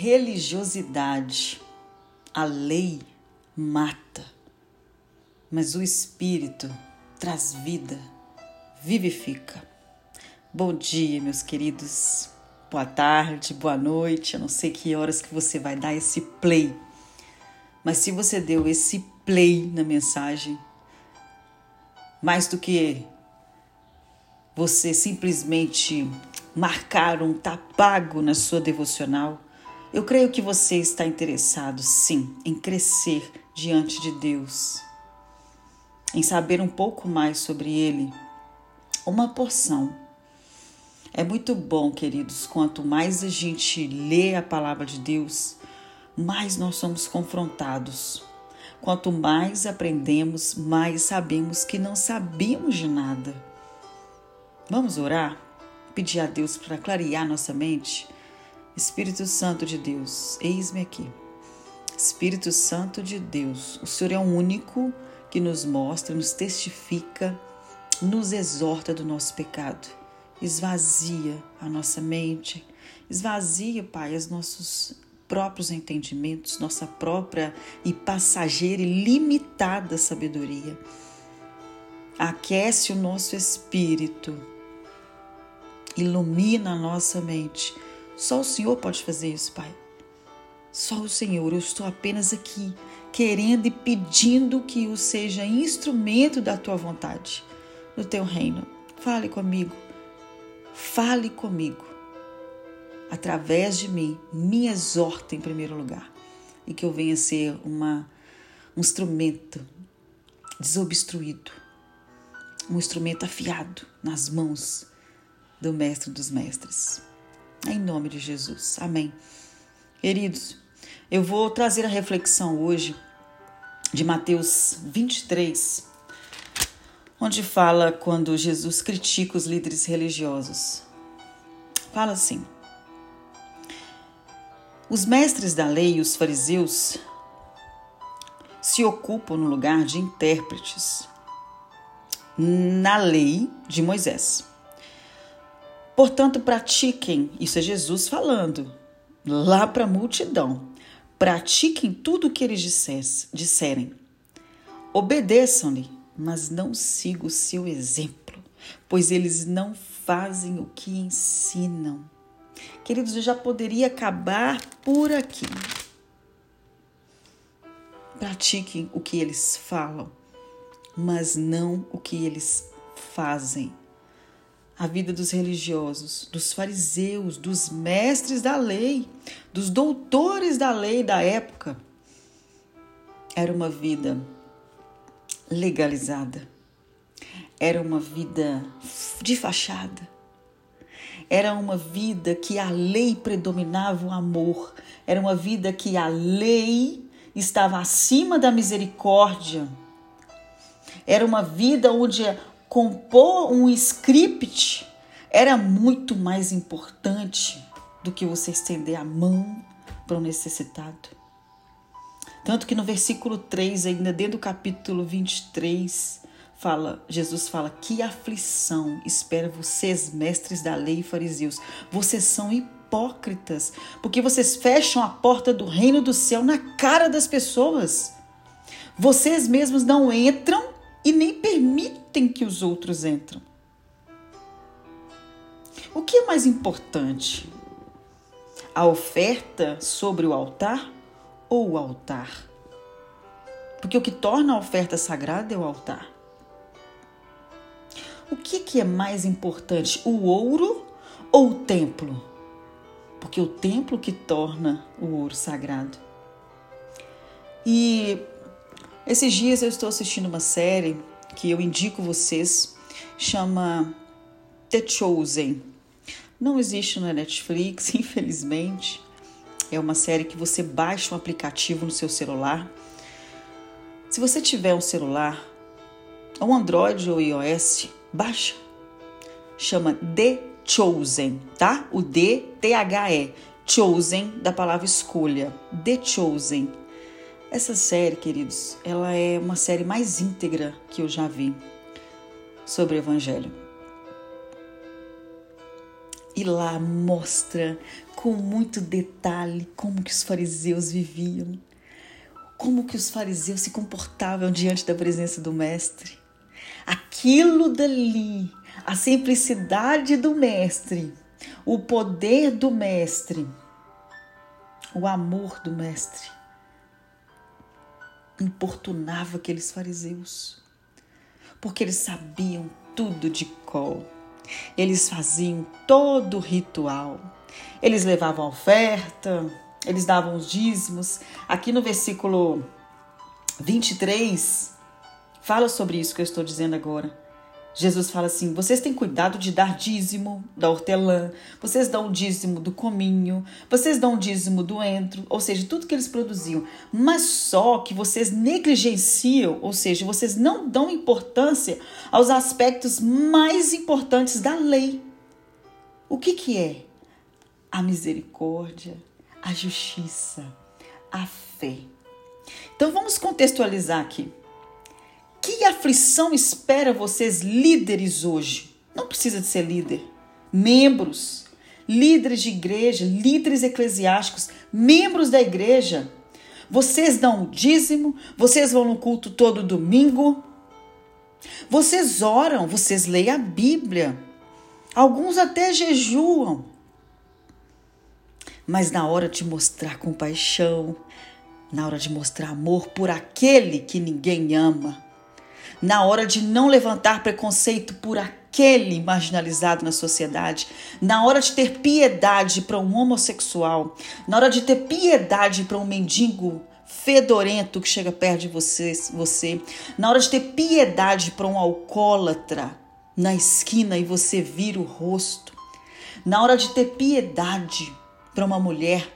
Religiosidade, a lei mata, mas o Espírito traz vida, vivifica. Bom dia, meus queridos. Boa tarde, boa noite. Eu não sei que horas que você vai dar esse play. Mas se você deu esse play na mensagem, mais do que você simplesmente marcar um tapago na sua devocional, eu creio que você está interessado, sim, em crescer diante de Deus, em saber um pouco mais sobre Ele, uma porção. É muito bom, queridos, quanto mais a gente lê a palavra de Deus, mais nós somos confrontados. Quanto mais aprendemos, mais sabemos que não sabemos de nada. Vamos orar? Pedir a Deus para clarear nossa mente? Espírito Santo de Deus, eis-me aqui. Espírito Santo de Deus, o Senhor é o único que nos mostra, nos testifica, nos exorta do nosso pecado. Esvazia a nossa mente, esvazia, Pai, os nossos próprios entendimentos, nossa própria e passageira e limitada sabedoria. Aquece o nosso espírito, ilumina a nossa mente só o Senhor pode fazer isso, Pai. Só o Senhor. Eu estou apenas aqui, querendo e pedindo que eu seja instrumento da tua vontade, do teu reino. Fale comigo. Fale comigo. Através de mim, me exorta em primeiro lugar. E que eu venha ser uma, um instrumento desobstruído, um instrumento afiado nas mãos do Mestre dos Mestres. Em nome de Jesus. Amém. Queridos, eu vou trazer a reflexão hoje de Mateus 23, onde fala quando Jesus critica os líderes religiosos. Fala assim: Os mestres da lei e os fariseus se ocupam no lugar de intérpretes na lei de Moisés. Portanto, pratiquem, isso é Jesus falando, lá para a multidão. Pratiquem tudo o que eles disserem. Obedeçam-lhe, mas não sigam o seu exemplo, pois eles não fazem o que ensinam. Queridos, eu já poderia acabar por aqui. Pratiquem o que eles falam, mas não o que eles fazem a vida dos religiosos, dos fariseus, dos mestres da lei, dos doutores da lei da época. Era uma vida legalizada, era uma vida de fachada, era uma vida que a lei predominava o amor, era uma vida que a lei estava acima da misericórdia. Era uma vida onde compor um script era muito mais importante do que você estender a mão para o necessitado. Tanto que no versículo 3, ainda dentro do capítulo 23, fala, Jesus fala: "Que aflição espera vocês, mestres da lei e fariseus. Vocês são hipócritas, porque vocês fecham a porta do reino do céu na cara das pessoas. Vocês mesmos não entram e nem permitem que os outros entram. O que é mais importante? A oferta sobre o altar ou o altar? Porque o que torna a oferta sagrada é o altar. O que, que é mais importante, o ouro ou o templo? Porque o templo que torna o ouro sagrado. E esses dias eu estou assistindo uma série que eu indico vocês, chama The Chosen. Não existe na Netflix, infelizmente. É uma série que você baixa um aplicativo no seu celular. Se você tiver um celular, ou Android ou iOS, baixa. Chama The Chosen, tá? O D T H E, Chosen da palavra escolha. The Chosen essa série, queridos, ela é uma série mais íntegra que eu já vi sobre o Evangelho. E lá mostra com muito detalhe como que os fariseus viviam, como que os fariseus se comportavam diante da presença do mestre. Aquilo dali, a simplicidade do mestre, o poder do mestre, o amor do mestre importunava aqueles fariseus, porque eles sabiam tudo de cor. Eles faziam todo o ritual. Eles levavam a oferta, eles davam os dízimos. Aqui no versículo 23, fala sobre isso que eu estou dizendo agora. Jesus fala assim: vocês têm cuidado de dar dízimo da hortelã, vocês dão dízimo do cominho, vocês dão dízimo do entro, ou seja, tudo que eles produziam, mas só que vocês negligenciam, ou seja, vocês não dão importância aos aspectos mais importantes da lei. O que, que é? A misericórdia, a justiça, a fé. Então vamos contextualizar aqui. Que aflição espera vocês, líderes, hoje? Não precisa de ser líder. Membros, líderes de igreja, líderes eclesiásticos, membros da igreja. Vocês dão o dízimo, vocês vão no culto todo domingo, vocês oram, vocês leem a Bíblia, alguns até jejuam. Mas na hora de mostrar compaixão, na hora de mostrar amor por aquele que ninguém ama, na hora de não levantar preconceito por aquele marginalizado na sociedade, na hora de ter piedade para um homossexual, na hora de ter piedade para um mendigo fedorento que chega perto de você, você, na hora de ter piedade para um alcoólatra na esquina e você vira o rosto, na hora de ter piedade para uma mulher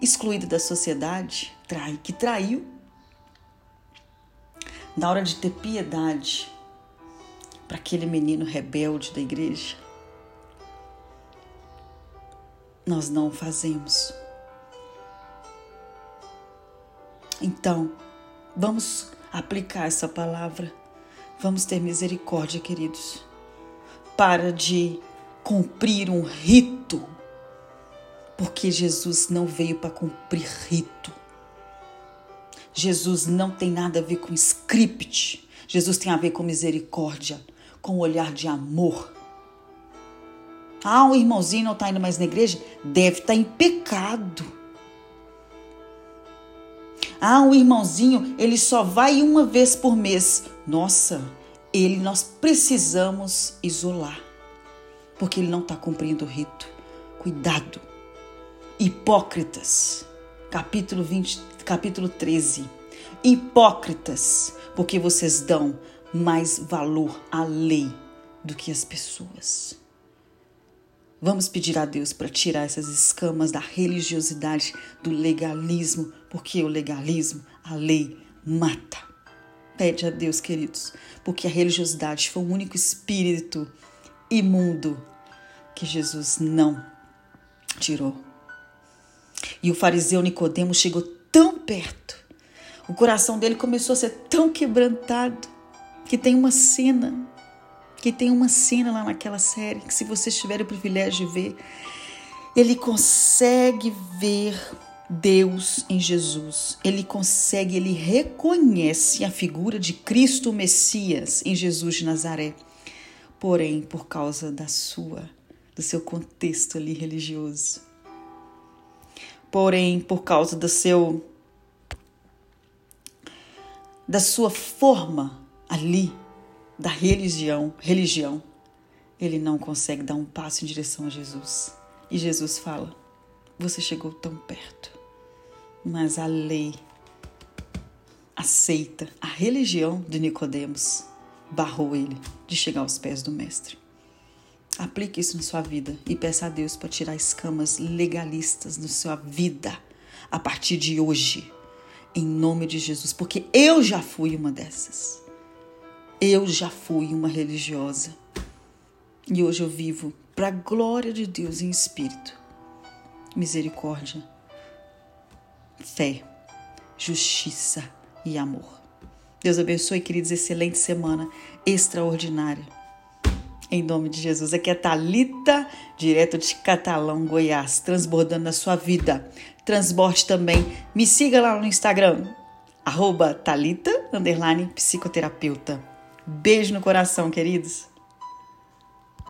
excluída da sociedade, trai, que traiu na hora de ter piedade para aquele menino rebelde da igreja, nós não fazemos. Então, vamos aplicar essa palavra. Vamos ter misericórdia, queridos. Para de cumprir um rito, porque Jesus não veio para cumprir rito. Jesus não tem nada a ver com script. Jesus tem a ver com misericórdia, com olhar de amor. Ah, um irmãozinho não está indo mais na igreja? Deve estar tá em pecado. Ah, um irmãozinho, ele só vai uma vez por mês. Nossa, ele nós precisamos isolar, porque ele não está cumprindo o rito. Cuidado. Hipócritas. Capítulo 20, capítulo 13. Hipócritas, porque vocês dão mais valor à lei do que às pessoas. Vamos pedir a Deus para tirar essas escamas da religiosidade, do legalismo, porque o legalismo, a lei, mata. Pede a Deus, queridos, porque a religiosidade foi o único espírito imundo que Jesus não tirou. E o fariseu Nicodemo chegou tão perto. O coração dele começou a ser tão quebrantado que tem uma cena, que tem uma cena lá naquela série que se vocês tiverem o privilégio de ver, ele consegue ver Deus em Jesus. Ele consegue, ele reconhece a figura de Cristo Messias em Jesus de Nazaré. Porém, por causa da sua, do seu contexto ali religioso, porém, por causa do seu da sua forma ali da religião, religião, ele não consegue dar um passo em direção a Jesus. E Jesus fala: Você chegou tão perto, mas a lei aceita, a religião de Nicodemos barrou ele de chegar aos pés do mestre. Aplique isso na sua vida e peça a Deus para tirar escamas legalistas da sua vida a partir de hoje, em nome de Jesus, porque eu já fui uma dessas. Eu já fui uma religiosa e hoje eu vivo para a glória de Deus em espírito, misericórdia, fé, justiça e amor. Deus abençoe, queridos, excelente semana extraordinária Em nome de Jesus. Aqui é Talita, direto de Catalão, Goiás, transbordando na sua vida. Transborde também. Me siga lá no Instagram, arroba underline, psicoterapeuta. Beijo no coração, queridos.